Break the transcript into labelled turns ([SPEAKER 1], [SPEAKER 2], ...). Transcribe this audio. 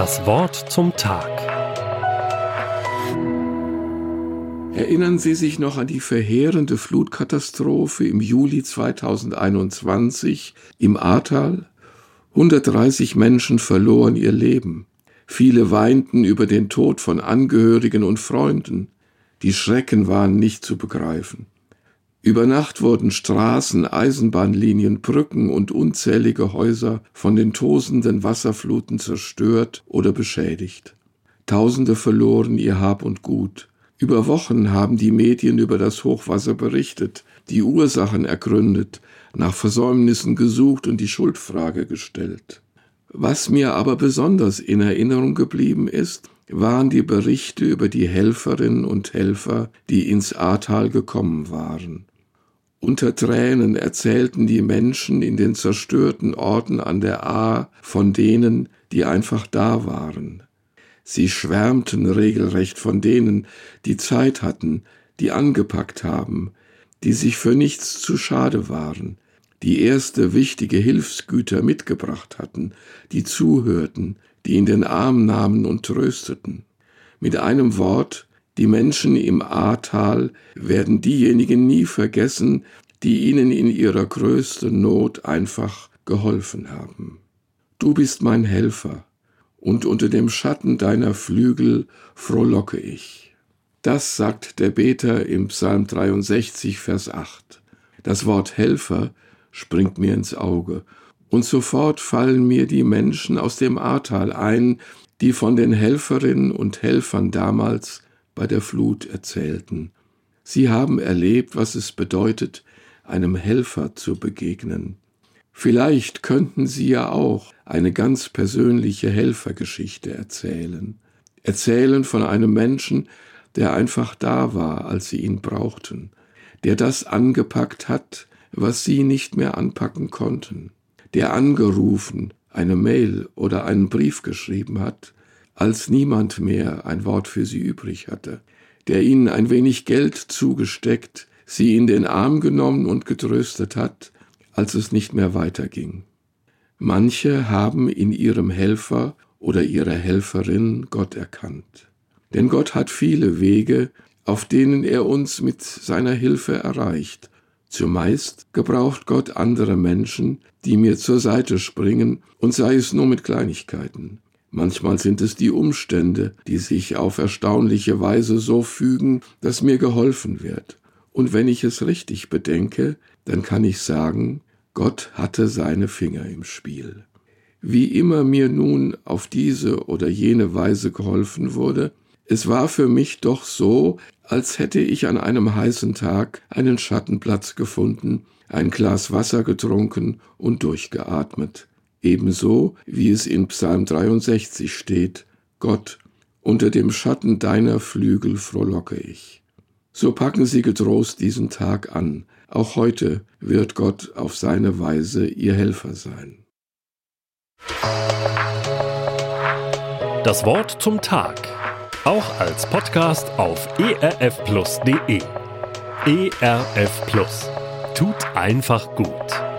[SPEAKER 1] Das Wort zum Tag.
[SPEAKER 2] Erinnern Sie sich noch an die verheerende Flutkatastrophe im Juli 2021 im Ahrtal? 130 Menschen verloren ihr Leben. Viele weinten über den Tod von Angehörigen und Freunden. Die Schrecken waren nicht zu begreifen. Über Nacht wurden Straßen, Eisenbahnlinien, Brücken und unzählige Häuser von den tosenden Wasserfluten zerstört oder beschädigt. Tausende verloren ihr Hab und Gut. Über Wochen haben die Medien über das Hochwasser berichtet, die Ursachen ergründet, nach Versäumnissen gesucht und die Schuldfrage gestellt. Was mir aber besonders in Erinnerung geblieben ist, waren die Berichte über die Helferinnen und Helfer, die ins Ahrtal gekommen waren. Unter Tränen erzählten die Menschen in den zerstörten Orten an der Ahr von denen, die einfach da waren. Sie schwärmten regelrecht von denen, die Zeit hatten, die angepackt haben, die sich für nichts zu schade waren, die erste wichtige Hilfsgüter mitgebracht hatten, die zuhörten, die in den Arm nahmen und trösteten. Mit einem Wort, die Menschen im Ahrtal werden diejenigen nie vergessen, die ihnen in ihrer größten Not einfach geholfen haben. Du bist mein Helfer, und unter dem Schatten deiner Flügel frohlocke ich. Das sagt der Beter im Psalm 63, Vers 8. Das Wort Helfer springt mir ins Auge, und sofort fallen mir die Menschen aus dem Ahrtal ein, die von den Helferinnen und Helfern damals bei der Flut erzählten. Sie haben erlebt, was es bedeutet, einem Helfer zu begegnen. Vielleicht könnten Sie ja auch eine ganz persönliche Helfergeschichte erzählen. Erzählen von einem Menschen, der einfach da war, als Sie ihn brauchten, der das angepackt hat, was Sie nicht mehr anpacken konnten, der angerufen, eine Mail oder einen Brief geschrieben hat, als niemand mehr ein Wort für sie übrig hatte, der ihnen ein wenig Geld zugesteckt, sie in den Arm genommen und getröstet hat, als es nicht mehr weiterging. Manche haben in ihrem Helfer oder ihrer Helferin Gott erkannt. Denn Gott hat viele Wege, auf denen er uns mit seiner Hilfe erreicht. Zumeist gebraucht Gott andere Menschen, die mir zur Seite springen, und sei es nur mit Kleinigkeiten. Manchmal sind es die Umstände, die sich auf erstaunliche Weise so fügen, dass mir geholfen wird. Und wenn ich es richtig bedenke, dann kann ich sagen, Gott hatte seine Finger im Spiel. Wie immer mir nun auf diese oder jene Weise geholfen wurde, es war für mich doch so, als hätte ich an einem heißen Tag einen Schattenplatz gefunden, ein Glas Wasser getrunken und durchgeatmet ebenso wie es in Psalm 63 steht, Gott, unter dem Schatten deiner Flügel frohlocke ich. So packen Sie getrost diesen Tag an, auch heute wird Gott auf seine Weise Ihr Helfer sein.
[SPEAKER 1] Das Wort zum Tag, auch als Podcast auf erfplus.de. ERF Plus tut einfach gut.